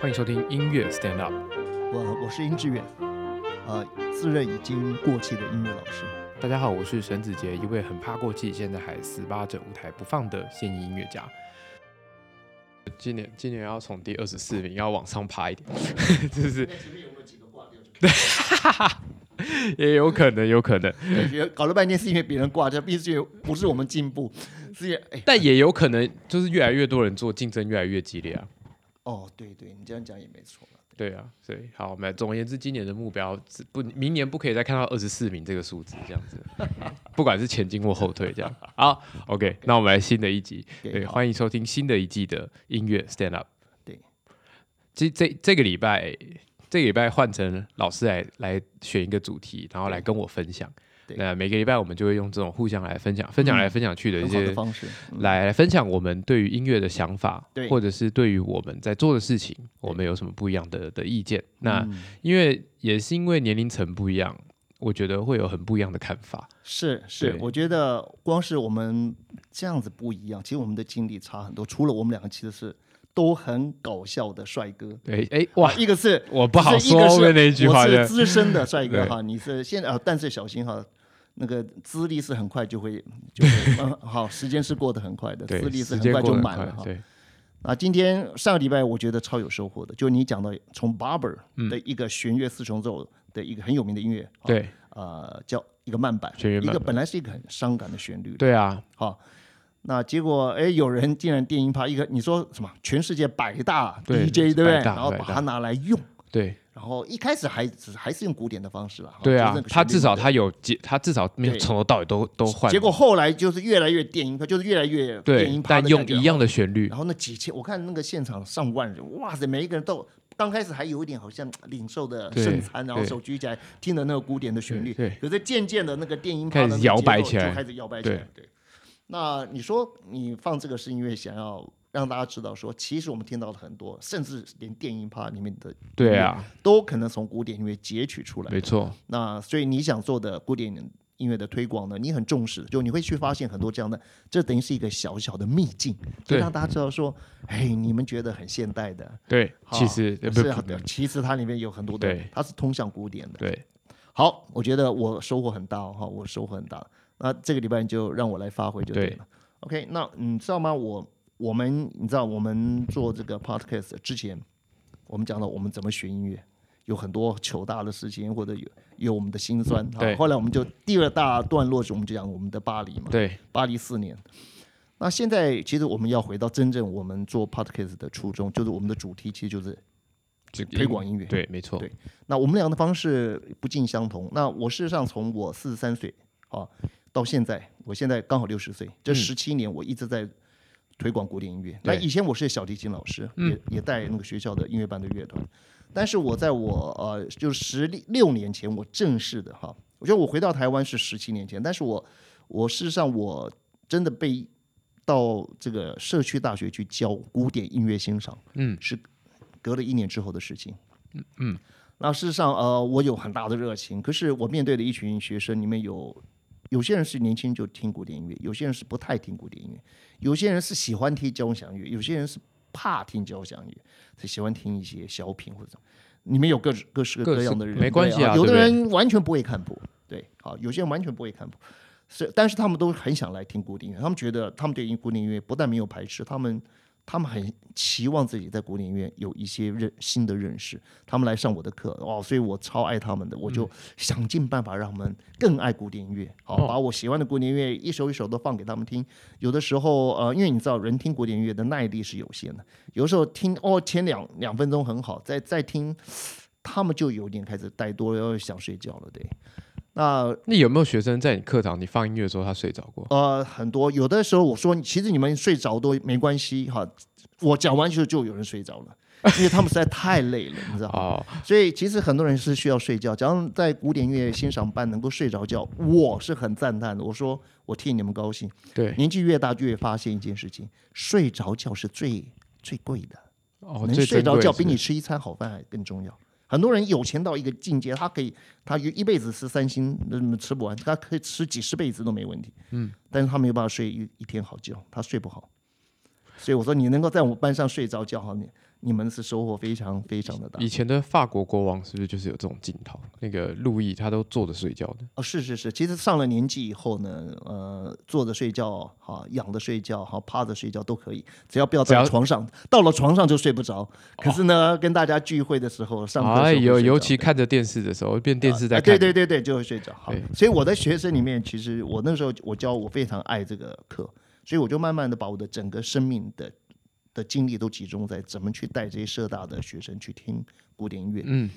欢迎收听音乐 Stand Up。我我是殷志远，呃，自认已经过气的音乐老师。大家好，我是沈子杰，一位很怕过气，现在还死扒着舞台不放的现役音乐家。今年今年要从第二十四名要往上爬一点，就是对，也有可能，有可能，对搞了半天是因为别人挂掉，并且不是我们进步，是因为哎，但也有可能就是越来越多人做，竞争越来越激烈啊。哦，对对，你这样讲也没错了。对啊，所以好，我们总而言之，今年的目标是不，明年不可以再看到二十四名这个数字，这样子，不管是前进或后退，这样。好，OK，那我们来新的一集，对，欢迎收听新的一季的音乐 Stand Up。对，这这这个礼拜，这个礼拜换成老师来来选一个主题，然后来跟我分享。那每个礼拜我们就会用这种互相来分享、分享来分享去的一些方式，来分享我们对于音乐的想法，或者是对于我们在做的事情，我们有什么不一样的的意见。那因为也是因为年龄层不一样，我觉得会有很不一样的看法。是是，我觉得光是我们这样子不一样，其实我们的经历差很多。除了我们两个其实是都很搞笑的帅哥。对，哎哇，一个是我不好说后面那一句话，是资深的 帅哥哈，你是现在啊，但是小心哈。那个资历是很快就会，就 嗯好，时间是过得很快的，资历是很快就满了哈。啊，今天上个礼拜我觉得超有收获的，就你讲到从 Barber 的一个弦乐四重奏的一个很有名的音乐，对，呃，叫一个慢板，一个本来是一个很伤感的旋律，对啊，好，那结果哎，有人竟然电音趴一个，你说什么？全世界百大 DJ 对不对？然后把它拿来用，对。然后一开始还只还是用古典的方式了，对啊，他至少他有结，他至少没有从头到尾都都换。结果后来就是越来越电音，就是越来越电音，但用一样的旋律。然后那几千，我看那个现场上万人，哇塞，每一个人都刚开始还有一点好像领受的圣餐，然后手举起来听的那个古典的旋律。对，可是渐渐的那个电音开始摇摆起来，就开始摇摆起来。对，那你说你放这个是因为想要？让大家知道，说其实我们听到了很多，甚至连电音趴里面的对啊，都可能从古典音乐截取出来。没错。那所以你想做的古典音乐的推广呢，你很重视，就你会去发现很多这样的，这等于是一个小小的秘境，就让大家知道说，哎，你们觉得很现代的，对，其实不是，其实它里面有很多的，它是通向古典的。对。好，我觉得我收获很大哈，我收获很大。那这个礼拜就让我来发挥就对了。OK，那你知道吗？我。我们你知道，我们做这个 podcast 之前，我们讲到我们怎么学音乐，有很多糗大的事情，或者有有我们的辛酸。对。后来我们就第二大段落是，我们就讲我们的巴黎嘛。对。巴黎四年。那现在其实我们要回到真正我们做 podcast 的初衷，就是我们的主题其实就是推广音乐。对，没错。对。那我们俩的方式不尽相同。那我事实上从我四十三岁啊到现在，我现在刚好六十岁，这十七年我一直在。推广古典音乐。那以前我是小提琴老师，也也带那个学校的音乐班的乐团。但是我在我呃，就十六年前，我正式的哈，我觉得我回到台湾是十七年前。但是我我事实上我真的被到这个社区大学去教古典音乐欣赏，嗯，是隔了一年之后的事情。嗯嗯。那事实上呃，我有很大的热情，可是我面对的一群学生里面有。有些人是年轻就听古典音乐，有些人是不太听古典音乐，有些人是喜欢听交响乐，有些人是怕听交响乐，他喜欢听一些小品或者什么。你们有各各式各样的人，没关系啊。有的人完全不会看谱，对，好，有些人完全不会看谱，是，但是他们都很想来听古典音乐，他们觉得他们对古典音乐不但没有排斥，他们。他们很期望自己在古典音乐有一些认新的认识，他们来上我的课哦，所以我超爱他们的，我就想尽办法让他们更爱古典音乐，好，把我喜欢的古典音乐一首一首都放给他们听。有的时候，呃，因为你知道，人听古典音乐的耐力是有限的，有时候听哦前两两分钟很好，再再听，他们就有点开始怠惰，要想睡觉了，对。那那有没有学生在你课堂你放音乐的时候他睡着过？呃，很多，有的时候我说其实你们睡着都没关系哈，我讲完就就有人睡着了，因为他们实在太累了，你知道吗？所以其实很多人是需要睡觉，假如在古典乐欣赏班能够睡着觉，我是很赞叹的。我说我替你们高兴。对，年纪越大就越发现一件事情，睡着觉是最最贵的，哦，能睡着觉比你吃一餐好饭还更重要。很多人有钱到一个境界，他可以，他一辈子吃三星，那吃不完，他可以吃几十辈子都没问题。嗯，但是他没有办法睡一一天好觉，他睡不好。所以我说你能够在我们班上睡着觉，好，你你们是收获非常非常的大。以前的法国国王是不是就是有这种镜头？那个路易他都坐着睡觉的。哦，是是是，其实上了年纪以后呢，呃，坐着睡觉，哈，仰着睡觉，哈，趴着睡觉都可以，只要不要在床上。到了床上就睡不着。可是呢，跟大家聚会的时候，上课哎，尤尤其看着电视的时候，变电视在看。对对对对，就会睡着。好，所以我的学生里面，其实我那时候我教，我非常爱这个课，所以我就慢慢的把我的整个生命的。的精力都集中在怎么去带这些社大的学生去听古典音乐。嗯，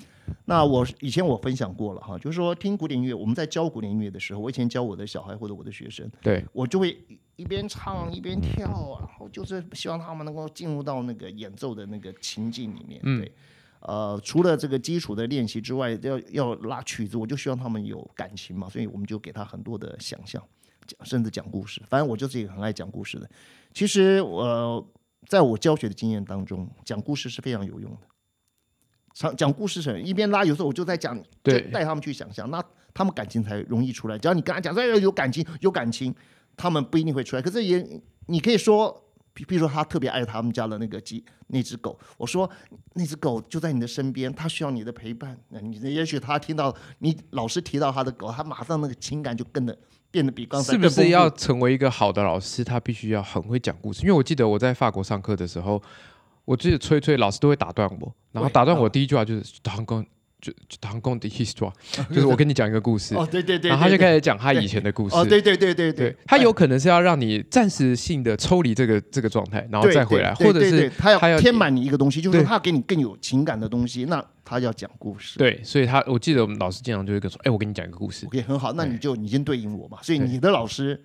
那我以前我分享过了哈，就是说听古典音乐，我们在教古典音乐的时候，我以前教我的小孩或者我的学生，对我就会一边唱一边跳啊，然后就是希望他们能够进入到那个演奏的那个情境里面。对，呃，除了这个基础的练习之外，要要拉曲子，我就希望他们有感情嘛，所以我们就给他很多的想象，讲甚至讲故事。反正我就是一个很爱讲故事的。其实我。在我教学的经验当中，讲故事是非常有用的。讲讲故事是一边拉，有时候我就在讲，对，带他们去想象，那他们感情才容易出来。只要你跟他讲说要有感情，有感情，他们不一定会出来。可是也，你可以说，比比如说他特别爱他们家的那个鸡，那只狗。我说那只狗就在你的身边，它需要你的陪伴。那你也许他听到你老师提到他的狗，他马上那个情感就跟着。变得比刚才是不是要成为一个好的老师？他必须要很会讲故事。因为我记得我在法国上课的时候，我记得吹吹老师都会打断我，然后打断我第一句话就是“唐公”。就唐宫的 history，就是我跟你讲一个故事，哦对对对，然后他就开始讲他以前的故事，哦对对对对对，他有可能是要让你暂时性的抽离这个这个状态，然后再回来，或者是他要填满你一个东西，就是他要给你更有情感的东西，那他要讲故事，对，所以他我记得我们老师经常就会跟说，哎，我跟你讲一个故事，OK 很好，那你就已经对应我嘛，所以你的老师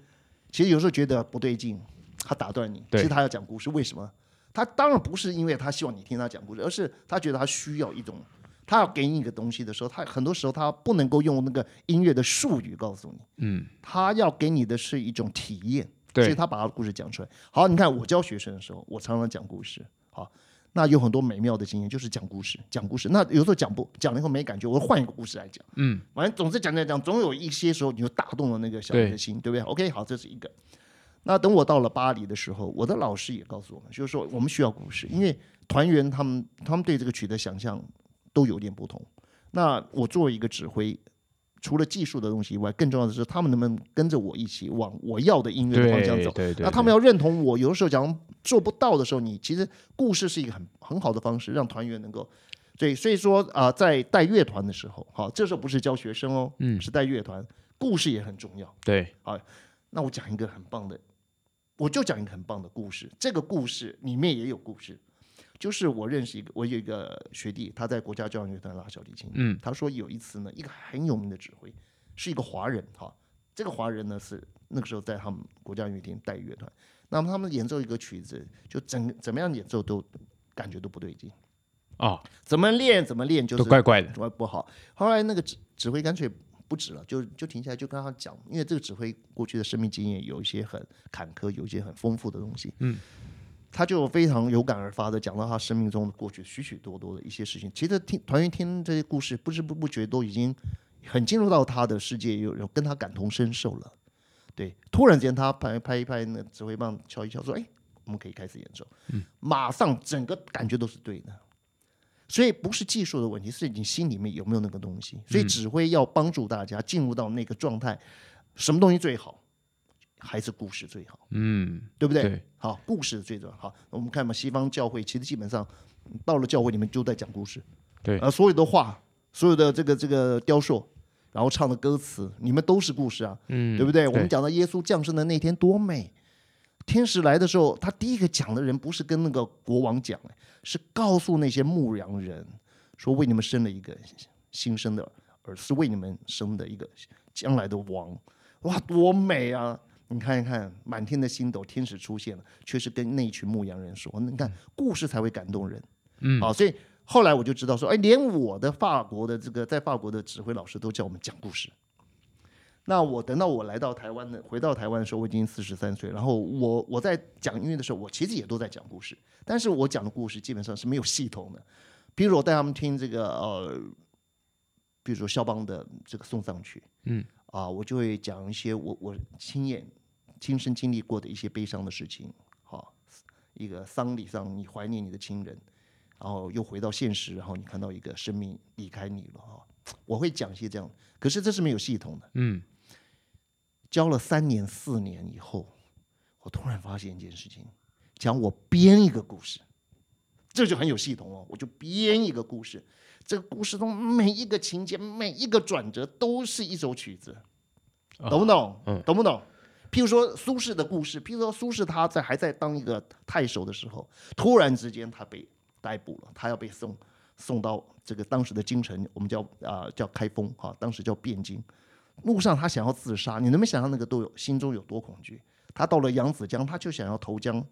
其实有时候觉得不对劲，他打断你，其实他要讲故事，为什么？他当然不是因为他希望你听他讲故事，而是他觉得他需要一种。他要给你一个东西的时候，他很多时候他不能够用那个音乐的术语告诉你，嗯，他要给你的是一种体验，所以他把他的故事讲出来。好，你看我教学生的时候，我常常讲故事，好，那有很多美妙的经验，就是讲故事，讲故事。那有时候讲不讲了以后没感觉，我换一个故事来讲，嗯，反正总是讲讲讲，总有一些时候你就打动了那个小孩的心，对不对？OK，好，这是一个。那等我到了巴黎的时候，我的老师也告诉我们，就是说我们需要故事，因为团员他们他们对这个曲的想象。都有点不同。那我作为一个指挥，除了技术的东西以外，更重要的是他们能不能跟着我一起往我要的音乐的方向走？那他们要认同我。有的时候讲做不到的时候，你其实故事是一个很很好的方式，让团员能够。所以所以说啊，在带乐团的时候，好，这时候不是教学生哦，嗯，是带乐团，故事也很重要。对，好，那我讲一个很棒的，我就讲一个很棒的故事。这个故事里面也有故事。就是我认识一个，我有一个学弟，他在国家交响乐团拉小提琴。嗯，他说有一次呢，一个很有名的指挥是一个华人，哈，这个华人呢是那个时候在他们国家音乐厅带乐团，那么他们演奏一个曲子，就怎怎么样演奏都感觉都不对劲，啊，怎么练怎么练就是怪怪的，不不好。后来那个指指挥干脆不指了，就就停下来就跟他讲，因为这个指挥过去的生命经验有一些很坎坷，有一些很丰富的东西，嗯。他就非常有感而发的讲到他生命中的过去许许多多的一些事情。其实听团员听这些故事，不知不不觉都已经很进入到他的世界，有有跟他感同身受了。对，突然间他拍拍一拍那指挥棒，敲一敲，说：“哎，我们可以开始演奏。”嗯，马上整个感觉都是对的。所以不是技术的问题，是你心里面有没有那个东西。所以指挥要帮助大家进入到那个状态，什么东西最好？还是故事最好，嗯，对不对？好，故事最重要。好，我们看嘛，西方教会其实基本上到了教会里面就在讲故事，对，呃，所有的话，所有的这个这个雕塑，然后唱的歌词，你们都是故事啊，嗯，对不对？我们讲到耶稣降生的那天多美，天使来的时候，他第一个讲的人不是跟那个国王讲，是告诉那些牧羊人说，为你们生了一个新生的，而是为你们生的一个将来的王，哇，多美啊！你看一看，满天的星斗，天使出现了，却是跟那一群牧羊人说：“你看，故事才会感动人。”嗯，好，所以后来我就知道说，哎，连我的法国的这个在法国的指挥老师都叫我们讲故事。那我等到我来到台湾的，回到台湾的时候，我已经四十三岁。然后我我在讲音乐的时候，我其实也都在讲故事，但是我讲的故事基本上是没有系统的。比如我带他们听这个呃，比如说肖邦的这个送葬曲，嗯。啊，我就会讲一些我我亲眼、亲身经历过的一些悲伤的事情，好，一个丧礼上，你怀念你的亲人，然后又回到现实，然后你看到一个生命离开你了哈。我会讲一些这样，可是这是没有系统的。嗯，教了三年四年以后，我突然发现一件事情，讲我编一个故事，这就很有系统哦。我就编一个故事，这个故事中每一个情节、每一个转折都是一首曲子，懂不懂？嗯懂不懂？譬如说苏轼的故事，譬如说苏轼他在还在当一个太守的时候，突然之间他被逮捕了，他要被送送到这个当时的京城，我们叫啊、叫开封哈、当时叫汴京。路上他想要自杀，你能不能想象那个都有心中有多恐惧？他到了扬子江，他就想要投江，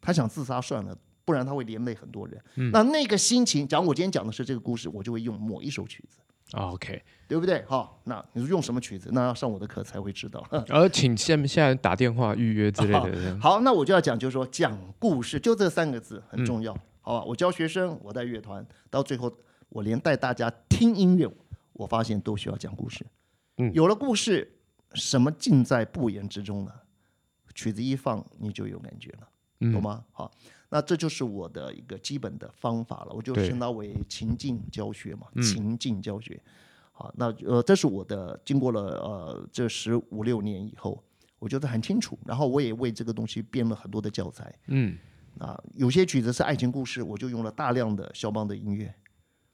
他想自杀算了，不然他会连累很多人。那那个心情，假如我今天讲的是这个故事，我就会用某一首曲子，哦 OK，对不对？好，那你说用什么曲子？那要上我的课才会知道。而 请现现在打电话预约之类的。好，那我就要讲，就是说讲故事，就这三个字很重要，好吧？我教学生，我带乐团，到最后我连带大家听音乐，我发现都需要讲故事。嗯有了故事，什么尽在不言之中呢？曲子一放，你就有感觉了，嗯懂吗？好，那这就是我的一个基本的方法了，我就称它为情境教学嘛，嗯情境教学。好，那呃，这是我的经过了呃这十五六年以后，我觉得很清楚。然后我也为这个东西编了很多的教材。嗯啊，有些曲子是爱情故事，我就用了大量的肖邦的音乐。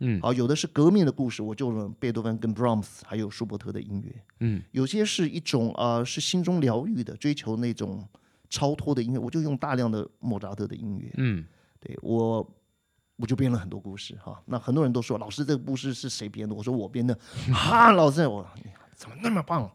嗯好，有的是革命的故事，我就用贝多芬跟 Brahms 还有舒伯特的音乐。嗯，有些是一种呃是心中疗愈的，追求那种超脱的音乐，我就用大量的莫扎特的音乐。嗯对我，我就编了很多故事哈。那很多人都说，老师这个故事是谁编的？我说我编的。哈，老师，我怎么那么棒？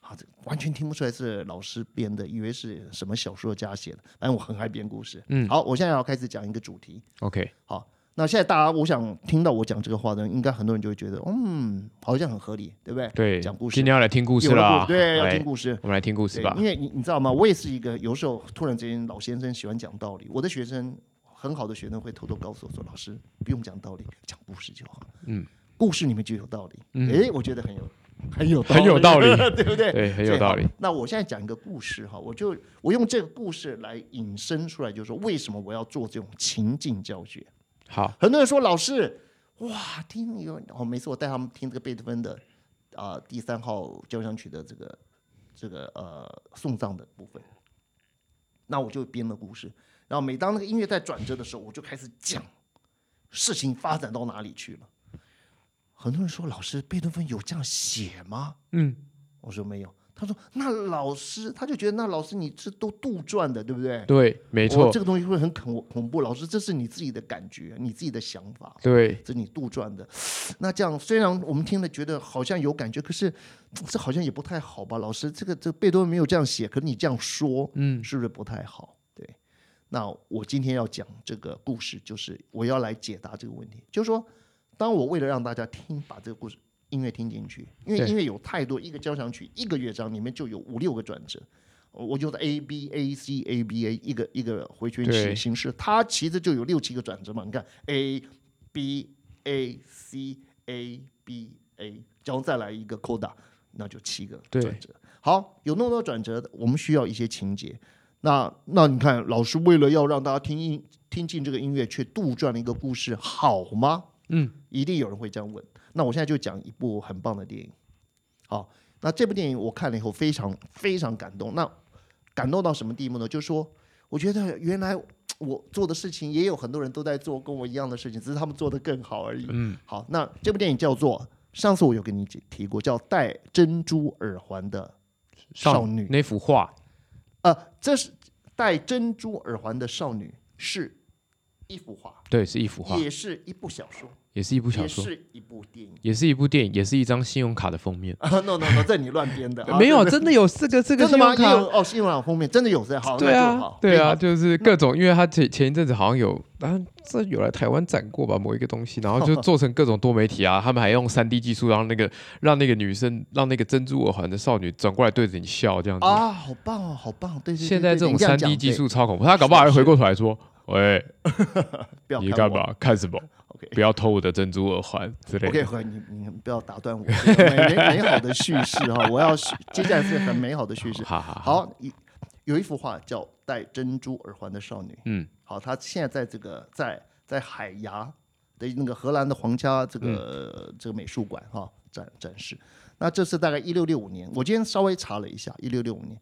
啊，这完全听不出来是老师编的，以为是什么小说家写的。反正我很爱编故事。嗯好，我现在要开始讲一个主题。OK，好，那现在大家，我想听到我讲这个话的人，应该很多人就会觉得，嗯，好像很合理，对不对？对，讲故事今天要来听故事了对，要听故事。我们来听故事吧因。为你你知道吗？我也是一个有时候突然之间老先生喜欢讲道理，我的学生很好的学生会偷偷告诉我说：“老师不用讲道理，讲故事就好。”嗯，故事里面就有道理。嗯诶，我觉得很有很有很有道理 对不对？对，很有道理。那我现在讲一个故事哈，我就我用这个故事来引申出来，就是说为什么我要做这种情境教学。好，很多人说老师，哇，听你哦，每次我带他们听这个贝多芬的啊、第三号交响曲的这个这个呃送葬的部分，那我就编了故事，然后每当那个音乐在转折的时候，我就开始讲事情发展到哪里去了。很多人说老师，贝多芬有这样写吗？嗯，我说没有。他说那老师，他就觉得那老师你这都杜撰的，对不对？对，没没错这，个东西会很恐恐怖。老师，这是你自己的感觉，你自己的想法，对，这是你杜撰的。那这样虽然我们听了觉得好像有感觉，可是这好像也不太好吧？老师，这个这贝多芬没有这样写，可是你这样说，嗯是不是不太好？对。那我今天要讲这个故事，就是我要来解答这个问题，就是说，当我为了让大家听，把这个故事音乐听进去，因为音乐有太多，一个交响曲一个乐章里面就有五六个转折。我就是 A B A C A B A 一个一个回旋对曲形式，它其实就有六七个转折嘛。你看 A B A C A B A，然后再来一个 coda，那就七个转折。好，有那么多转折，我们需要一些情节。那那你看，老师为了要让大家听音听进这个音乐，却杜撰了一个故事，好吗？嗯，一定有人会这样问。那我现在就讲一部很棒的电影。好，那这部电影我看了以后非常非常感动。那感动到什么地步呢？就是说，我觉得原来我做的事情也有很多人都在做跟我一样的事情，只是他们做得更好而已。嗯，好，那这部电影叫做上次我有跟你提过，叫《戴珍珠耳环的少女》。那幅画，呃，这是戴珍珠耳环的少女，是一幅画，对，是一幅画，也是一部小说，也是一部小也说，是一部电影。也是一部电影，也是一张信用卡的封面。啊，no no no，这你乱编的，啊没有，真的有四个这个真的吗？信用卡也有。哦，信用卡封面真的有这好，对啊对啊，就是各种，因为他前前一阵子好像有，啊，这有来台湾展过吧，某一个东西，然后就做成各种多媒体啊，他们还用三 D 技术，让那个让那个女生，让那个珍珠耳环的少女转过来对着你笑，这样子。啊，好棒哦，好棒，对对对，现在这种三 D 技术超恐怖，他搞不好还会回过头来说：“喂，你干嘛？看什么？？OK 不要偷我的珍珠耳环之类的 OK，你你不要打断我 美美美好的叙事哈，我要叙接下来是很美好的叙事。好好，好，一有一幅画叫戴珍珠耳环的少女。嗯，好，她现在在这个在在海牙的那个荷兰的皇家这个、这个美术馆哈、展展示。那这是大概一六六五年，我今天稍微查了一下，一六六五年。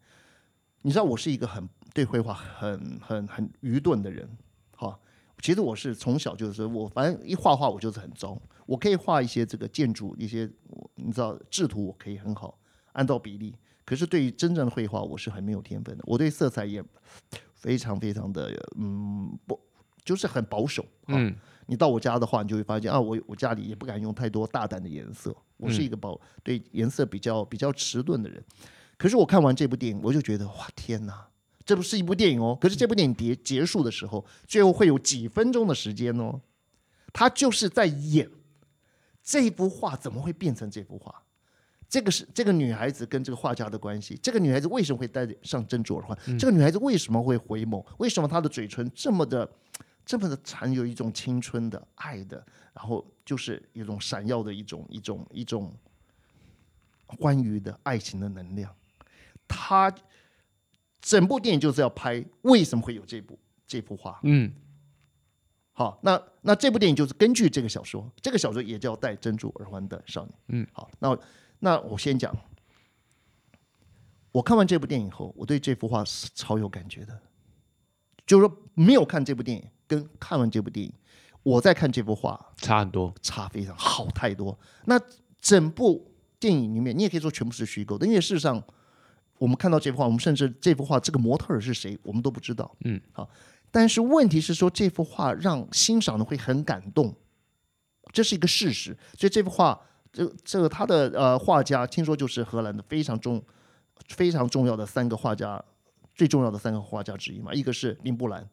你知道我是一个很对绘画很很很愚钝的人，哈。其实我是从小就是我反正一画画我就是很糟，我可以画一些这个建筑一些你知道制图我可以很好按照比例，可是对于真正的绘画我是很没有天分的，我对色彩也非常非常的嗯不就是很保守。嗯，你到我家的话，你就会发现啊，我我家里也不敢用太多大胆的颜色，我是一个保对颜色比较比较迟钝的人。可是我看完这部电影，我就觉得哇天哪！这不是一部电影哦，可是这部电影结结束的时候，最后会有几分钟的时间哦，他就是在演这幅画怎么会变成这幅画？这个是这个女孩子跟这个画家的关系，这个女孩子为什么会戴上珍珠耳环？这个女孩子为什么会回眸？为什么她的嘴唇这么的这么的含有一种青春的爱的，然后就是一种闪耀的一种一种一种欢愉的爱情的能量？她。整部电影就是要拍为什么会有这部这幅画？嗯，好，那那这部电影就是根据这个小说，这个小说也叫《戴珍珠耳环的少女》。嗯，好，那那我先讲，我看完这部电影后，我对这幅画是超有感觉的，就是说没有看这部电影跟看完这部电影，我在看这幅画差很多，差非常好太多。那整部电影里面，你也可以说全部是虚构的，因为事实上。我们看到这幅画，我们甚至这幅画这个模特儿是谁，我们都不知道。嗯，好，但是问题是说这幅画让欣赏的会很感动，这是一个事实。所以这幅画，这这个他的呃画家，听说就是荷兰的非常重、非常重要的三个画家，最重要的三个画家之一嘛。一个是林布兰，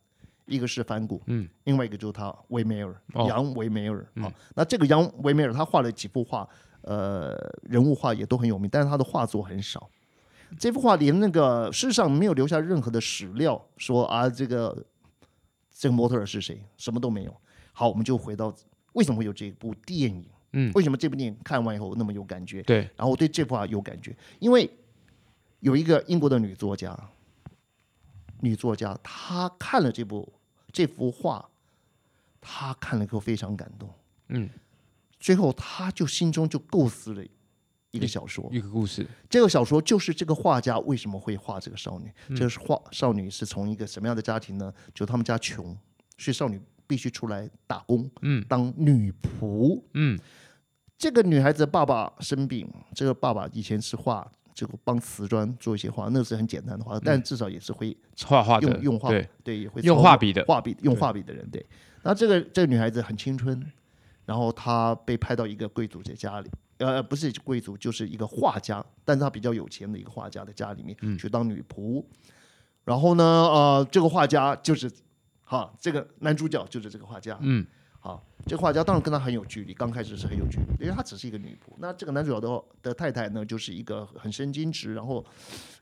一个是梵谷，嗯，另外一个就是他维梅尔，哦杨维梅尔。好，那这个杨维梅尔他画了几幅画，呃，人物画也都很有名，但是他的画作很少。这幅画连那个世上没有留下任何的史料，说啊这个这个模特儿是谁，什么都没有。好，我们就回到为什么会有这部电影？嗯，为什么这部电影看完以后那么有感觉？对，然后我对这幅画有感觉，因为有一个英国的女作家，女作家她看了这部这幅画，她看了以后非常感动，嗯，最后她就心中就构思了一个小说，一个故事，这个小说就是这个画家为什么会画这个少女？嗯这个是画少女是从一个什么样的家庭呢？就他们家穷，所以少女必须出来打工，嗯当女仆。嗯这个女孩子的爸爸生病，这个爸爸以前是画，这个帮瓷砖做一些画，那是很简单的画，但至少也是会 画画的用用画，对，对，也会用画笔的画笔用画笔的人，对。然后这个这个女孩子很青春，然后她被派到一个贵族的家里，呃，不是贵族，就是一个画家，但是他比较有钱的一个画家的家里面、嗯。去当女仆。然后呢，呃，这个画家就是，哈，这个男主角就是这个画家，嗯好，这个画家当然跟他很有距离，刚开始是很有距离，因为他只是一个女仆。那这个男主角的的太太呢，就是一个很神经质，然后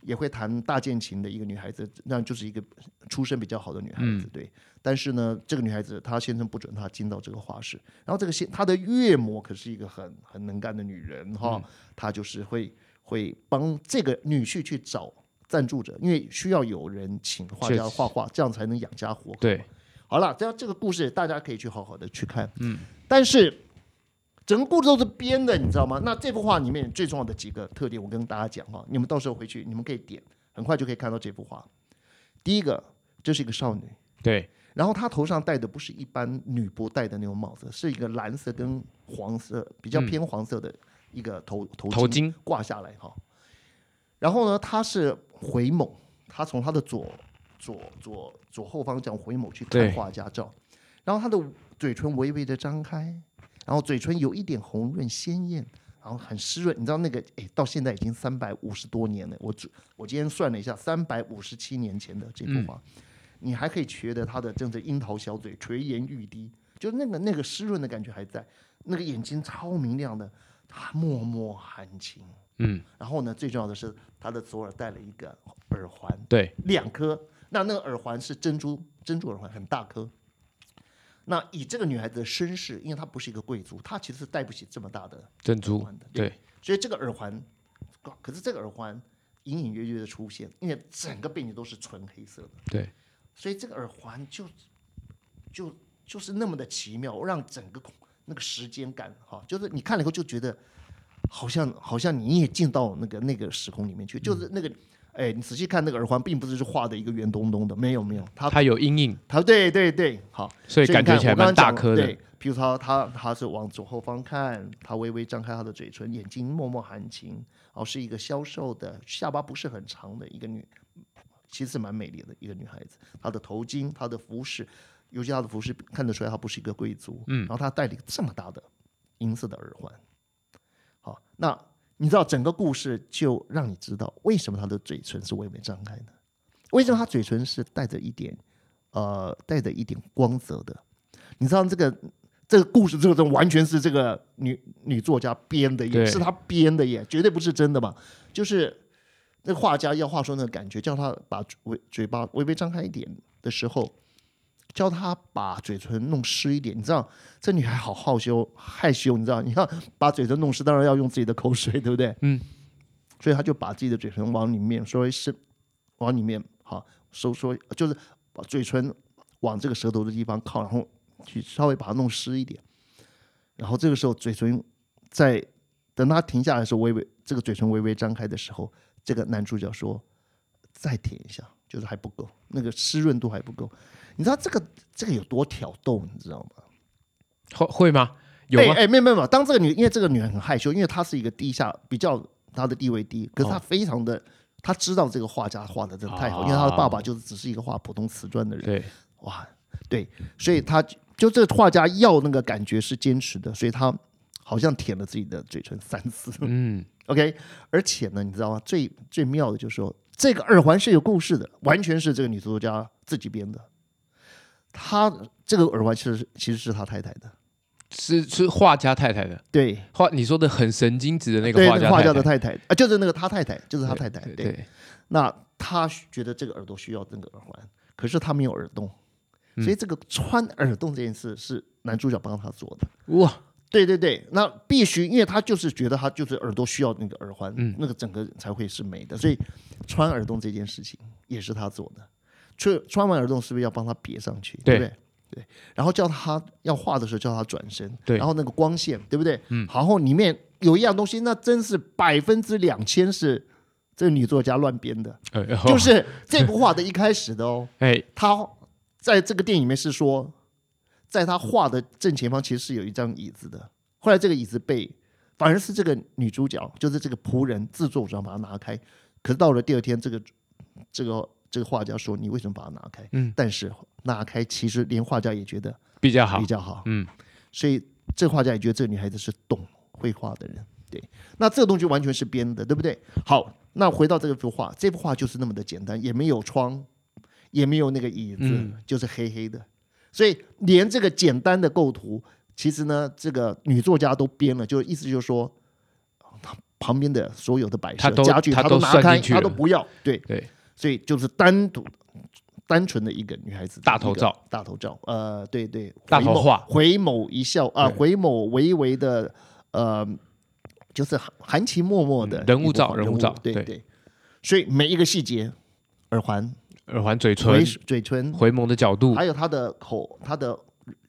也会弹大键琴的一个女孩子，那就是一个出身比较好的女孩子，对。但是呢，这个女孩子她先生不准她进到这个画室，然后这个先她的岳母可是一个很很能干的女人哈，她就是会会帮这个女婿去找赞助者，因为需要有人请画家画画，这样才能养家活口。对，好了，这样这个故事大家可以去好好的去看。嗯，但是整个故事都是编的，你知道吗？那这幅画里面最重要的几个特点，我跟大家讲哈，你们到时候回去你们可以点，很快就可以看到这幅画。第一个，这是一个少女，对，然后她头上戴的不是一般女仆戴的那种帽子，是一个蓝色跟黄色比较偏黄色的一个头、头头巾挂下来哈。然后呢，她是回眸，她从她的左左左左后方这样回眸去看画家照，然后他的嘴唇微微的张开，然后嘴唇有一点红润鲜艳，然后很湿润。你知道那个诶，到现在已经三百五十多年了，我只我今天算了一下，三百五十七年前的这幅画，你还可以觉得他的正是樱桃小嘴垂涎欲滴，就那个那个湿润的感觉还在，那个眼睛超明亮的，他脉脉含情。嗯，然后呢，最重要的是他的左耳戴了一个耳环，对，两颗。那那个耳环是珍珠珍珠耳环，很大颗。那以这个女孩子的身世，因为她不是一个贵族，她其实是戴不起这么大的珍珠的。对，所以这个耳环，可是这个耳环隐隐约约的出现，因为整个背景都是纯黑色的，对，所以这个耳环就就就是那么的奇妙，让整个那个时间感哈，就是你看了以后就觉得好像好像你也进到那个那个时空里面去，就是那个。哎，你仔细看那个耳环，并不是是画的一个圆咚咚的，没有没有，它它有阴影，它对对对，好，所以感觉起来蛮大颗的。对，比如说他他是往左后方看，他微微张开他的嘴唇，眼睛默默含情，哦，是一个消瘦的，下巴不是很长的一个女，其实蛮美丽的一个女孩子。她的头巾，她的服饰，尤其她的服饰看得出来她不是一个贵族，嗯，然后她戴了一个这么大的银色的耳环，好，那。你知道整个故事就让你知道为什么他的嘴唇是微微张开的，为什么他嘴唇是带着一点，呃，带着一点光泽的？你知道这个这个故事这个完全是这个女女作家编的，也是她编的耶，绝对不是真的嘛。就是那画家要画出那个感觉，叫他把嘴嘴巴微微张开一点的时候。教他把嘴唇弄湿一点，你知道这女孩好好羞害羞，你知道？你要把嘴唇弄湿，当然要用自己的口水，对不对？嗯。所以他就把自己的嘴唇往里面稍微伸往里面好收缩，就是把嘴唇往这个舌头的地方靠，然后去稍微把它弄湿一点。然后这个时候嘴唇在等他停下来的时候，微微这个嘴唇微微张开的时候，这个男主角说：“再舔一下，就是还不够，那个湿润度还不够。”你知道这个这个有多挑逗，你知道吗？会会吗？有吗？哎，没有没有没有。当这个女，因为这个女人很害羞，因为她是一个低下，比较她的地位低，可是她非常的，她知道这个画家画的真的太好，因为她的爸爸就是只是一个画普通瓷砖的人。对，哇，对，所以他就这个画家要那个感觉是坚持的，所以他好像舔了自己的嘴唇三次。嗯，OK，而且呢，你知道吗？最最妙的就是说，这个耳环是有故事的，完全是这个女作家自己编的。他这个耳环其实其实是他太太的，是是画家太太的。对，画你说的很神经质的那个画家画家的太太。啊，就是那个他太太，就是他太太。对，那他觉得这个耳朵需要那个耳环，可是他没有耳洞，所以这个穿耳洞这件事是男主角帮他做的。哇，对对对，那必须，因为他就是觉得他就是耳朵需要那个耳环，那个整个才会是美的，所以穿耳洞这件事情也是他做的。穿穿完耳洞是不是要帮他别上去？对不对？对。然后叫他要画的时候叫他转身。对。然后那个光线，对不对？嗯。然后里面有一样东西，那真是百分之两千是这个女作家乱编的。就是这幅画的一开始的哦。哎。他在这个电影里面是说，在他画的正前方其实是有一张椅子的。后来这个椅子被反而是这个女主角，就是这个仆人自作主张把它拿开。可是到了第二天，这个这个。这个画家说：“你为什么把它拿开？”嗯，但是拿开其实连画家也觉得比较好，比较好。嗯，所以这画家也觉得这个女孩子是懂绘画的人。对，那这个东西完全是编的，对不对？好，那回到这幅画，这幅画就是那么的简单，也没有窗，也没有那个椅子，就是黑黑的。所以连这个简单的构图，其实呢，这个女作家都编了，就意思就是说，旁边的所有的摆设家具，她都拿开，她都不要。对对。所以就是单独、单纯的一个女孩子大头照，大头照，呃，对对，大头画，回眸一笑啊，回眸微微的，呃，就是含情脉脉的人物照，人物照，对对。所以每一个细节，耳环、耳环、嘴唇、嘴唇、回眸的角度，还有她的口、她的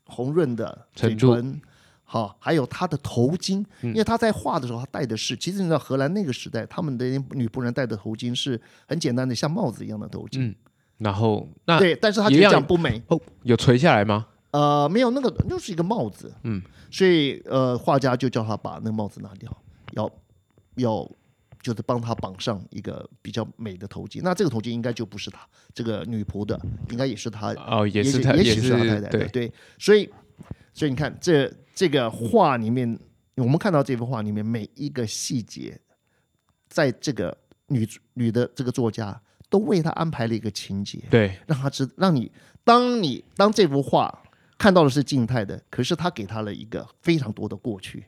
红润的嘴唇。好，还有他的头巾，因为他在画的时候，他戴的是，其实你知道荷兰那个时代，他们的女仆人戴的头巾是很简单的，像帽子一样的头巾。嗯，然后那对，但是她觉得这样不美哦，有垂下来吗？呃，没有，那个就是一个帽子。嗯，所以呃，画家就叫他把那个帽子拿掉，要要就是帮他绑上一个比较美的头巾。那这个头巾应该就不是他这个女仆的，应该也是他哦，也是他，也许是他太太的。对，所以所以你看这。这个画里面，我们看到这幅画里面每一个细节，在这个女女的这个作家都为她安排了一个情节，对，让她知，让你当你当这幅画看到的是静态的，可是他给她了一个非常多的过去，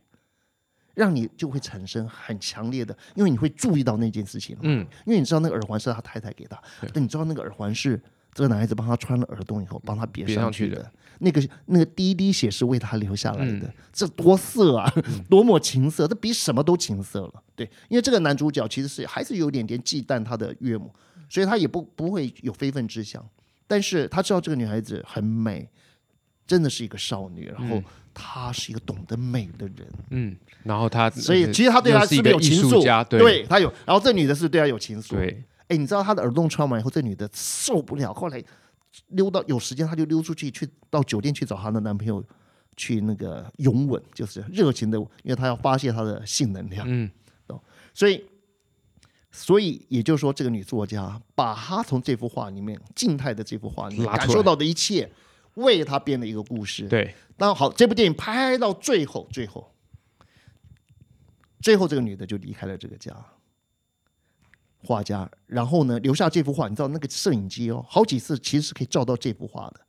让你就会产生很强烈的，因为你会注意到那件事情，嗯，因为你知道那个耳环是他太太给他，但你知道那个耳环是这个男孩子帮他穿了耳洞以后，帮他别别上去去的。那个那个滴滴血是为他留下来的，嗯这多色啊，多么情色，这比什么都情色了。对，因为这个男主角其实是还是有点点忌惮他的岳母，所以他也不不会有非分之想。但是他知道这个女孩子很美，真的是一个少女，然后她是一个懂得美的人，嗯，然后他所以其实他对她是有情愫？对他有，然后这女的是对他有情愫。对，哎，你知道他的耳洞穿完以后，这女的受不了，后来溜到有时间，她就溜出去，去到酒店去找她的男朋友，去那个拥吻，就是热情的，因为她要发泄她的性能量。嗯，所以，所以也就是说，这个女作家把她从这幅画里面静态的这幅画里感受到的一切，为她编了一个故事。对，那好，这部电影拍到最后，最后，最后这个女的就离开了这个家，画家，然后呢，留下这幅画。你知道那个摄影机哦，好几次其实是可以照到这幅画的，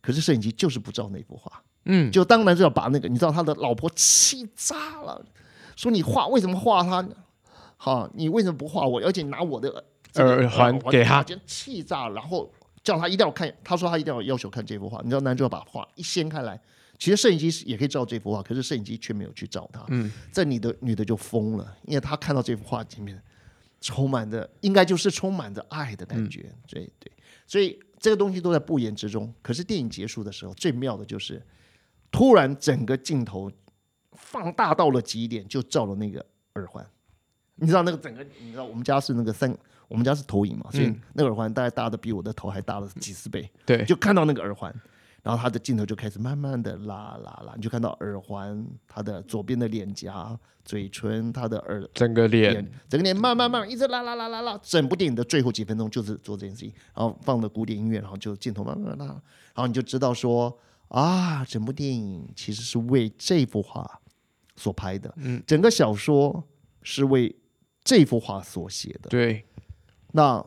可是摄影机就是不照那幅画。嗯，就当然就要把那个，你知道他的老婆气炸了，说你画为什么画他呢？好，你为什么不画我？而且你拿我的这个耳环给他气炸了，然后叫他一定要看，他说他一定要要求看这幅画。你知道男主角把画一掀开来，其实摄影机是也可以照这幅画，可是摄影机却没有去照他。嗯，这女的女的就疯了，因为她看到这幅画前面充满着，应该就是充满着爱的感觉。对对，所以这个东西都在不言之中。可是电影结束的时候，最妙的就是突然整个镜头放大到了极点，就照了那个耳环。你知道那个整个，你知道我们家是那个三，我们家是投影嘛，所以嗯那个耳环大概大的比我的头还大了几十倍。对，就看到那个耳环，然后他的镜头就开始慢慢的拉拉拉，你就看到耳环，他的左边的脸颊、嘴唇，他的耳整个脸。脸，整个脸慢慢慢慢一直拉拉拉拉拉，整部电影的最后几分钟就是做这件事情，然后放的古典音乐，然后就镜头慢慢拉，然后你就知道说啊，整部电影其实是为这幅画所拍的，嗯，整个小说是为这幅画所写的，对，那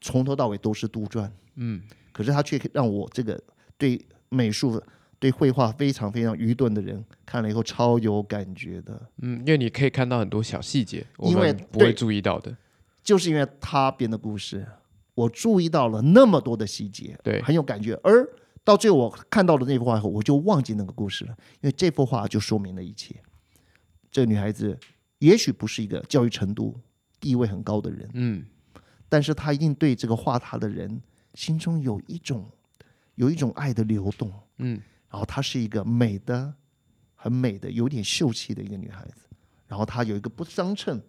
从头到尾都是杜撰。嗯，可是他却让我这个对美术、对绘画非常非常愚钝的人看了以后超有感觉的，嗯，因为你可以看到很多小细节，我因为们不会注意到的。就是因为他编的故事，我注意到了那么多的细节，对很有感觉。而到最后我看到了那幅画以后，我就忘记那个故事了，因为这幅画就说明了一切。这个女孩子也许不是一个教育程度、地位很高的人，嗯，但是她一定对这个画她的人心中有一种有一种爱的流动。嗯，然后她是一个美的、很美的、有点秀气的一个女孩子。然后她有一个不相称，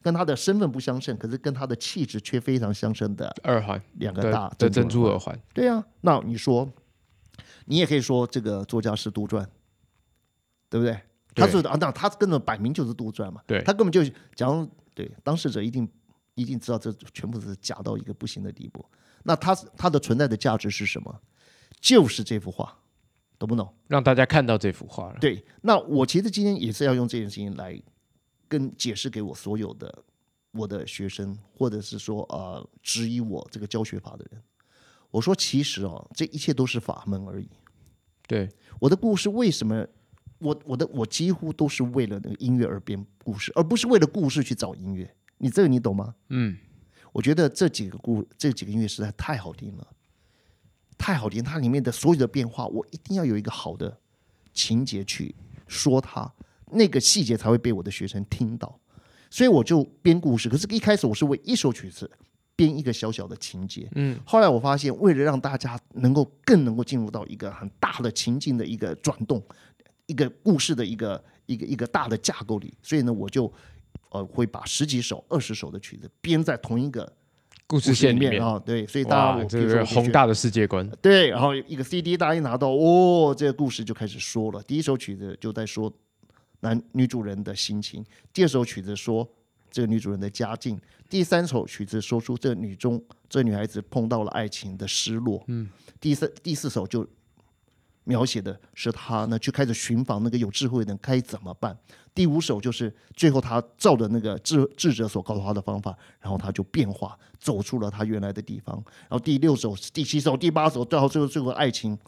跟她的身份不相称，可是跟她的气质却非常相称的耳环两个大的珍珠耳耳环，对啊，那你说，你也可以说这个作家是杜撰，对不对？他是啊，那他根本摆明就是杜撰嘛。对他根本就讲，对当事者一定一定知道这全部是假到一个不行的地步。那它它的存在的价值是什么？就是这幅画，懂不懂？让大家看到这幅画了。对，那我其实今天也是要用这件事情来跟解释给我所有的我的学生，或者是说呃质疑我这个教学法的人。我说，其实哦，这一切都是法门而已。对，我的故事为什么？我我的我几乎都是为了那个音乐而编故事，而不是为了故事去找音乐。你这个你懂吗？嗯，我觉得这几个故这几个音乐实在太好听了，太好听。它里面的所有的变化，我一定要有一个好的情节去说它，那个细节才会被我的学生听到。所以我就编故事。可是，一开始我是为一首曲子编一个小小的情节。嗯，后来我发现，为了让大家能够更能够进入到一个很大的情境的一个转动，一个故事的一个一个一个大的架构里，所以呢，我就呃会把十几首、二十首的曲子编在同一个故事线里面，啊。对，所以大家哇，我这比如说我就觉得个宏大的世界观。对，然后一个 CD 大家一拿到，哦，这个故事就开始说了。第一首曲子就在说男女主人的心情，第二首曲子说这个女主人的家境，第三首曲子说出这女中这女孩子碰到了爱情的失落，嗯，第三第四首就描写的是他呢，去开始寻访那个有智慧的人该怎么办。第五首就是最后他照着那个智智者所告诉他的方法，然后他就变化，走出了他原来的地方。然后第六首、第七首、第八首，最后最后最后爱情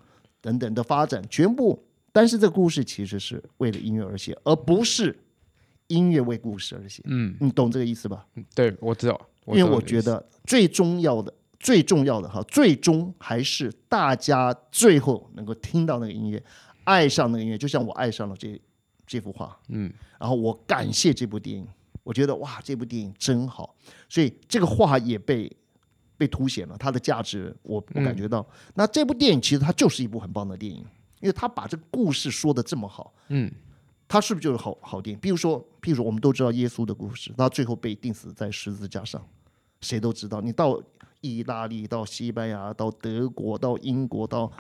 等等的发展，全部。但是这个故事其实是为了音乐而写，而不是音乐为故事而写。嗯，你懂这个意思吧？对，我知道。因为我觉得最重要的、最重要的哈，最终还是大家最后能够听到那个音乐，爱上那个音乐，就像我爱上了这这幅画，嗯，然后我感谢这部电影，我觉得哇，这部电影真好，所以这个画也被被凸显了它的价值，我我感觉到，那这部电影其实它就是一部很棒的电影，因为它把这个故事说的这么好，嗯，它是不是就是好好电影？比如说，譬如说，我们都知道耶稣的故事，他最后被钉死在十字架上，谁都知道。你到意大利、到西班牙、到德国、到英国、到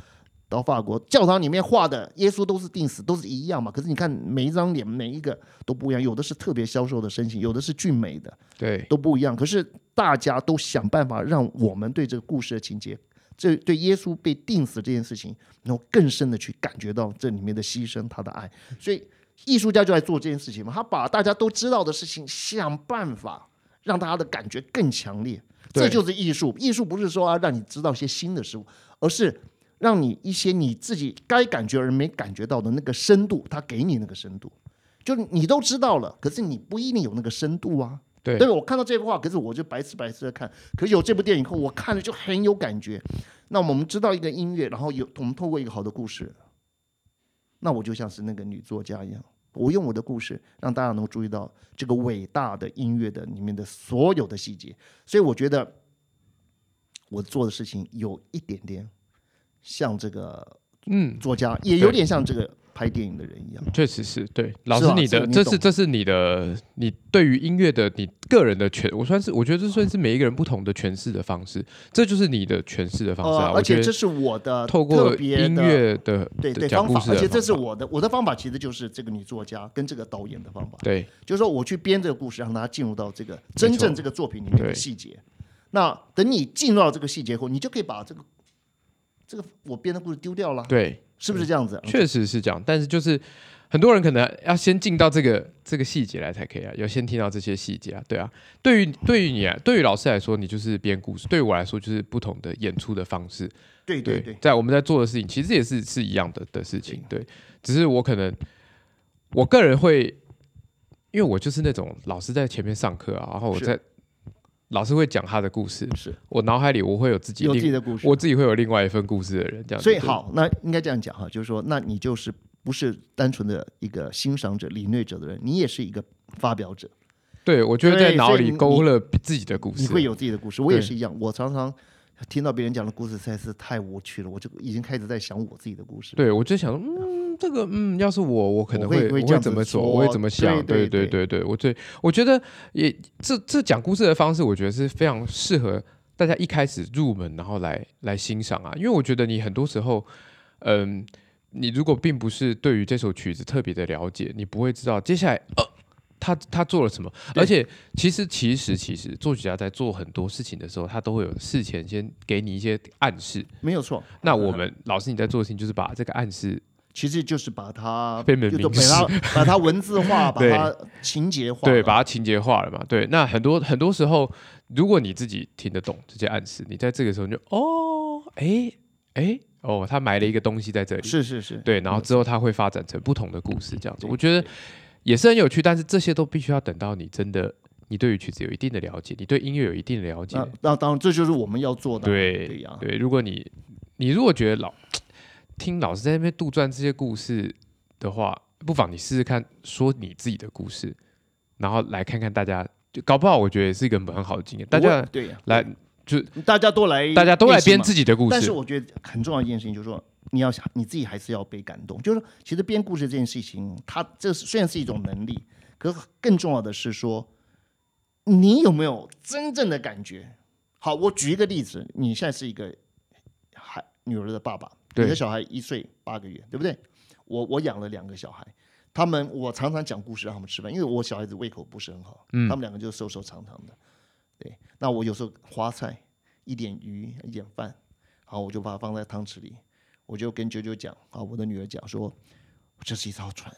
到法国，教堂里面画的耶稣都是定死，都是一样嘛。可是你看每一张脸，每一个都不一样，有的是特别消瘦的身形，有的是俊美的，对，都不一样。可是大家都想办法让我们对这个故事的情节，这对耶稣被钉死这件事情，能够更深的去感觉到这里面的牺牲，他的爱。所以艺术家就在做这件事情嘛，他把大家都知道的事情想办法让大家的感觉更强烈。这就是艺术。艺术不是说啊让你知道一些新的事物，而是让你一些你自己该感觉而没感觉到的那个深度，他给你那个深度。就是你都知道了，可是你不一定有那个深度啊。对对？我看到这幅画，可是我就白痴白痴的看。可是有这部电影后，我看了就很有感觉。那我们知道一个音乐，然后有我们透过一个好的故事，那我就像是那个女作家一样，我用我的故事让大家能够注意到这个伟大的音乐的里面的所有的细节。所以我觉得我做的事情有一点点像这个嗯，作家，也有点像这个拍电影的人一样。确实是对。老师，你的这是这是你的你对于音乐的你个人的诠，我算是我觉得这算是每一个人不同的诠释的方式，这就是你的诠释的方式而且这是我的透过音乐的的对对方法，而且这是我的我的方法，其实就是这个女作家跟这个导演的方法，对。就是说我去编这个故事，让大家进入到这个真正这个作品里面的细节。那等你进入到这个细节后，你就可以把这个这个我编的故事丢掉了，对，是不是这样子？确实是这样。但是就是很多人可能要先进到这个这个细节来才可以啊，要先听到这些细节啊，对啊。对于对于你啊，对于老师来说，你就是编故事；对于我来说，就是不同的演出的方式。对对对，在我们在做的事情，其实也是是一样的的事情，对。只是我可能我个人会，因为我就是那种老师在前面上课啊，然后我在老师会讲他的故事，是我脑海里我会有自己有自己的故事。我自己会有另外一份故事的人，这样子。所以好，那应该这样讲哈，就是说，那你就是不是单纯的一个欣赏者、领略者的人，你也是一个发表者。对我觉得在脑里勾勒自己的故事，你会有自己的故事，我也是一样。我常常听到别人讲的故事实在是太无趣了，我就已经开始在想我自己的故事。对我就想说，嗯，这个嗯，要是我，我可能会我会怎么走，我会怎么想？对对对对对，我最我觉得也这这讲故事的方式，我觉得是非常适合大家一开始入门，然后来来欣赏啊，因为我觉得你很多时候，嗯，你如果并不是对于这首曲子特别的了解，你不会知道接下来呃。他他做了什么？而且其实其实其实作曲家在做很多事情的时候，他都会有事前先给你一些暗示。没有错。那我们老师你在做的事情就是把这个暗示其实就是把它把它把它文字化，把它情节化，对，把它情节化了嘛。对，那很多很多时候，如果你自己听得懂这些暗示，你在这个时候你就哦，哎哎哦，他埋了一个东西在这里，是是是，对，然后之后他会发展成不同的故事，这样子，我觉得也是很有趣。但是这些都必须要等到你真的，你对于曲子有一定的了解，你对音乐有一定的了解，那那当然这就是我们要做的，对对呀，对，如果你你如果觉得老听老师在那边杜撰这些故事的话，不妨你试试看说你自己的故事，然后来看看大家，就搞不好我觉得也是一个很好的经验。大家对呀，来就大家都来，大家都来编自。己的故事，但是我觉得很重要一件事情就是说，你要想你自己还是要被感动。就是说，其实编故事这件事情，它这是虽然是一种能力，可是更重要的是说，你有没有真正的感觉？好，我举一个例子，你现在是一个孩女儿的爸爸，你的小孩一岁八个月，对不对？我我养了两个小孩，他们我常常讲故事让他们吃饭，因为我小孩子胃口不是很好，嗯他们两个就瘦瘦长长的。对，那我有时候花菜一点鱼一点饭，然后我就把它放在汤匙里，我就跟九九讲啊，我的女儿讲说，这是一艘船，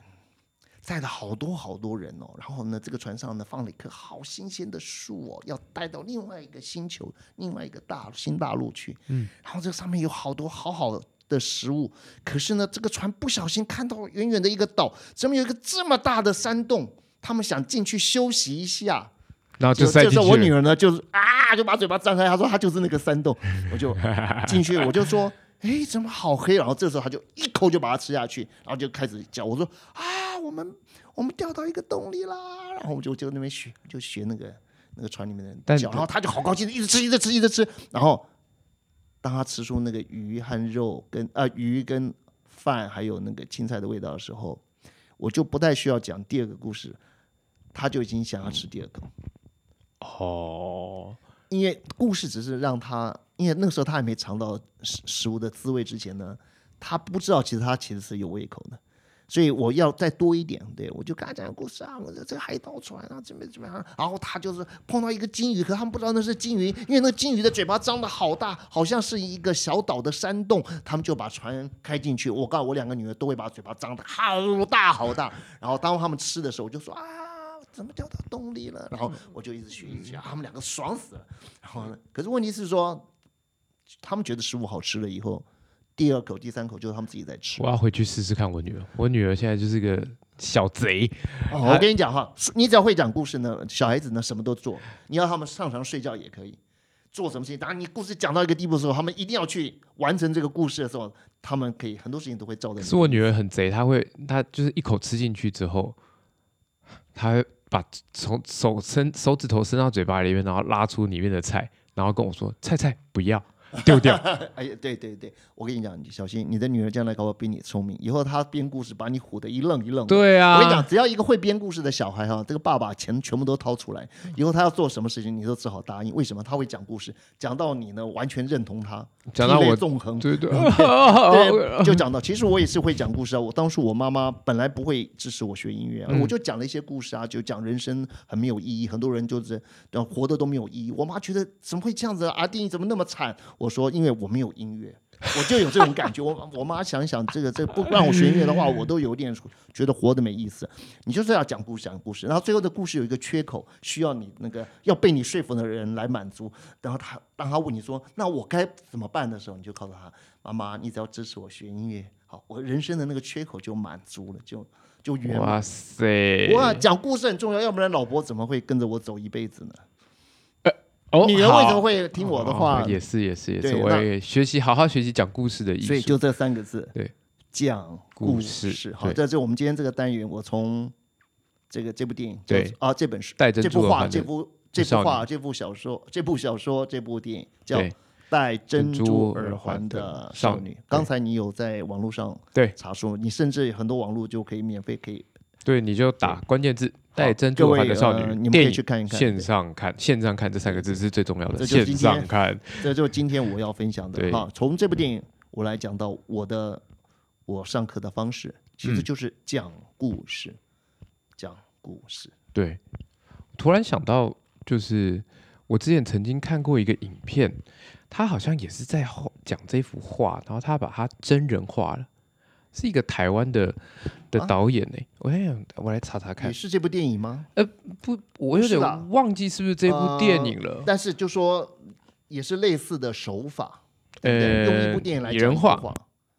载了好多好多人哦，然后呢，这个船上呢放了一棵好新鲜的树哦，要带到另外一个星球、另外一个大新大陆去。嗯，然后这上面有好多好好的食物，可是呢，这个船不小心看到远远的一个岛，上面有一个这么大的山洞，他们想进去休息一下。然后就塞进去。我女儿呢，就是啊，就把嘴巴张开，她说她就是那个山洞，我就 进去，我就说，哎，怎么好黑？然后这时候他就一口就把它吃下去，然后就开始叫，我说啊，我们我们掉到一个洞里啦，然后我就就那边学，就学那个那个船里面的叫，然后他就好高兴，一直吃，一直吃，一直吃，然后当他吃出那个鱼和肉跟呃鱼跟饭还有那个青菜的味道的时候，我就不太需要讲第二个故事，他就已经想要吃第二口。哦，因为故事只是让他，因为那个时候他还没尝到食食物的滋味之前呢，他不知道其实他其实是有胃口的，所以我要再多一点，对我就跟他讲故事啊，我说这海盗船啊，怎么怎么样，然后他就是碰到一个金鱼，可他们不知道那是金鱼，因为那个金鱼的嘴巴张的好大，好像是一个小岛的山洞，他们就把船开进去，我告诉我两个女儿都会把嘴巴张的好大。好大，然后当他们吃的时候，我就说啊。怎么掉到洞里了？然后我就一直学一直他们两个爽死了。然后呢，可是问题是说，他们觉得食物好吃了以后，第二口、第三口就是他们自己在吃我。要回去试试看我女儿。我女儿现在就是个小贼，哦，我跟你讲哈，你只要会讲故事呢，小孩子呢什么都做。你要他们上床睡觉也可以，做什么事情。当然，你故事讲到一个地步的时候，他们一定要去完成这个故事的时候，他们可以很多事情都会照着你。是我女儿很贼，她会，她就是一口吃进去之后，她会把从手伸手指头伸到嘴巴里面，然后拉出里面的菜，然后跟我说：“菜菜不要，丢掉。哎呀，对对对，我跟你讲，你小心，你的女儿将来搞不好比你聪明，以后她编故事把你唬得一愣一愣”的。对啊，我跟你讲，只要一个会编故事的小孩哈，这个爸爸钱全部都掏出来，以后他要做什么事情，你都只好答应。为什么？他会讲故事，讲到你呢完全认同他，讲到我纵横。对对对，就讲到，其实我也是会讲故事啊。我当初我妈妈本来不会支持我学音乐啊，嗯我就讲了一些故事啊，就讲人生很没有意义，很多人就是呃活的都没有意义。我妈觉得怎么会这样子啊？阿弟你怎么那么惨？我说因为我没有音乐。我就有这种感觉，我我妈想想这个这不让我学音乐的话，我都有点觉得活得没意思。你就是要讲故事，讲故事，然后最后的故事有一个缺口，需要你那个要被你说服的人来满足。然后他当他问你说那我该怎么办的时候，你就告诉他妈妈，你只要支持我学音乐，好，我人生的那个缺口就满足了，就就圆满。哇塞！哇，讲故事很重要，要不然老婆怎么会跟着我走一辈子呢？哦女人为什么会听我的哦话？也是也是也是，我也学习好好学习讲故事的艺术。所以就这三个字，对，讲故故事好，这是我们今天这个单元，我从这个这部电影，对。叫啊，这本书，这部画，这部这部画，这部小说，这部小说，这部电影叫《戴珍珠耳耳环环的少女》。刚才你有在网络上对。查书，你甚至很多网络就可以免费可以对，你就打关键字“戴珍珠耳环的少女”，呃你们可以去看一看线上看，线上看这三个字是最重要的。线上看，这就是今天我要分享的对哈。从这部电影我来讲到我的我上课的方式，其实嗯就是讲故事，讲故事。对，突然想到，就是我之前曾经看过一个影片，他好像也是在讲这幅画，然后他把它真人化了，是一个台湾的的啊？导演呢、我想我来查查看。也，是这部电影吗？呃不，我有点忘记是不是这部电影了。但是就说也是类似的手法，对不对？用一呃部电影来拟人化讲一幅画，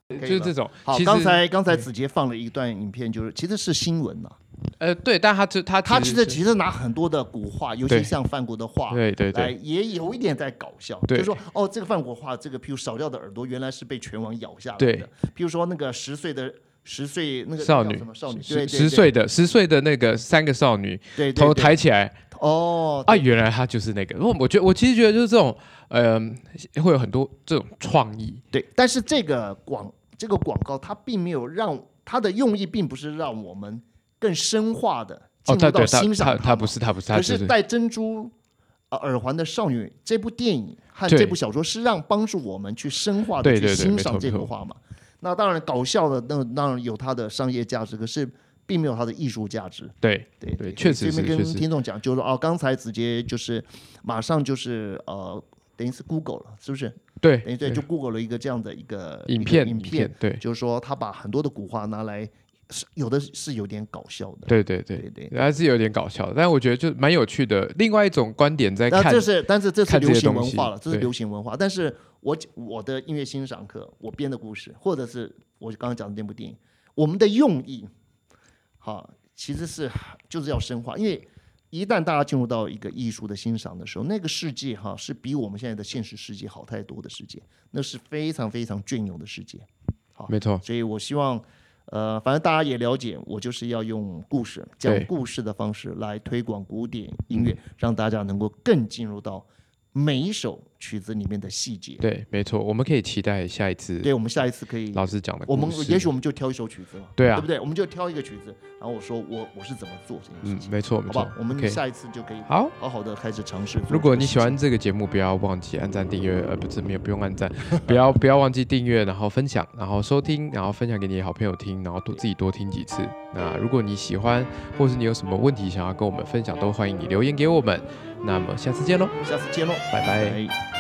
可以吗？就是这种。好，刚才刚才子杰放了一段影片，就是其实是新闻呐、呃，对，但他这他他其实其实拿很多的古画，尤其像梵谷的画，对对来对也有一点在搞笑，对就说哦，这个梵谷画这个，譬如少掉的耳朵，原来是被拳王咬下来对的。譬如说那个十岁的十岁那个少女少女，对十对对十岁的十岁的那个三个少女头抬起来哦啊，原来他就是那个。我我觉得我其实觉得就是这种，呃，会有很多这种创意。对，但是这个广这个广告它并没有让它的用意并不是让我们更深化的哦，进入到欣赏它不是他不是他可是是戴珍珠呃耳环的少女这部电影和这部小说是让帮助我们去深化的去欣赏这幅画嘛。那当然搞笑的那当然有它的商业价值，可是并没有它的艺术价值。对对对确实这边跟听众讲，就是说哦，刚才直接就是马上就是呃，等于是 Google 了，是不是？对等于对，就 Google 了一个这样的一个一个影片。影片对。就是说他把很多的古画拿来，是有的是有点搞笑的。对对对对对。还是有点搞笑的，但我觉得就蛮有趣的。另外一种观点在看但这，是，但是这是流行文化了，这是流行文化。但是我我的音乐欣赏课，我编的故事，或者是我刚刚讲的那部电影，我们的用意，好，其实是就是要深化，因为一旦大家进入到一个艺术的欣赏的时候，那个世界哈是比我们现在的现实世界好太多的世界，那是非常非常隽永的世界。好，没错，所以我希望，呃，反正大家也了解，我就是要用故事讲故事的方式来推广古典音乐，让大家能够更进入到。每一首曲子里面的细节，对，没错，我们可以期待下一次。对，我们下一次可以老师讲的，我们也许我们就挑一首曲子嘛，对啊，对不对？我们就挑一个曲子，然后我说我我是怎么做这件事情，没错，好不好？我们下一次就可以好好好的开始尝试。如果你喜欢这个节目，不要忘记按赞订阅，呃，不是没有不用按赞，不要不要忘记订阅，然后分享，然后收听，然后分享给你好朋友听，然后多自己多听几次。那如果你喜欢，或是你有什么问题想要跟我们分享，都欢迎你留言给我们。那么下次见喽，下次见喽，拜拜。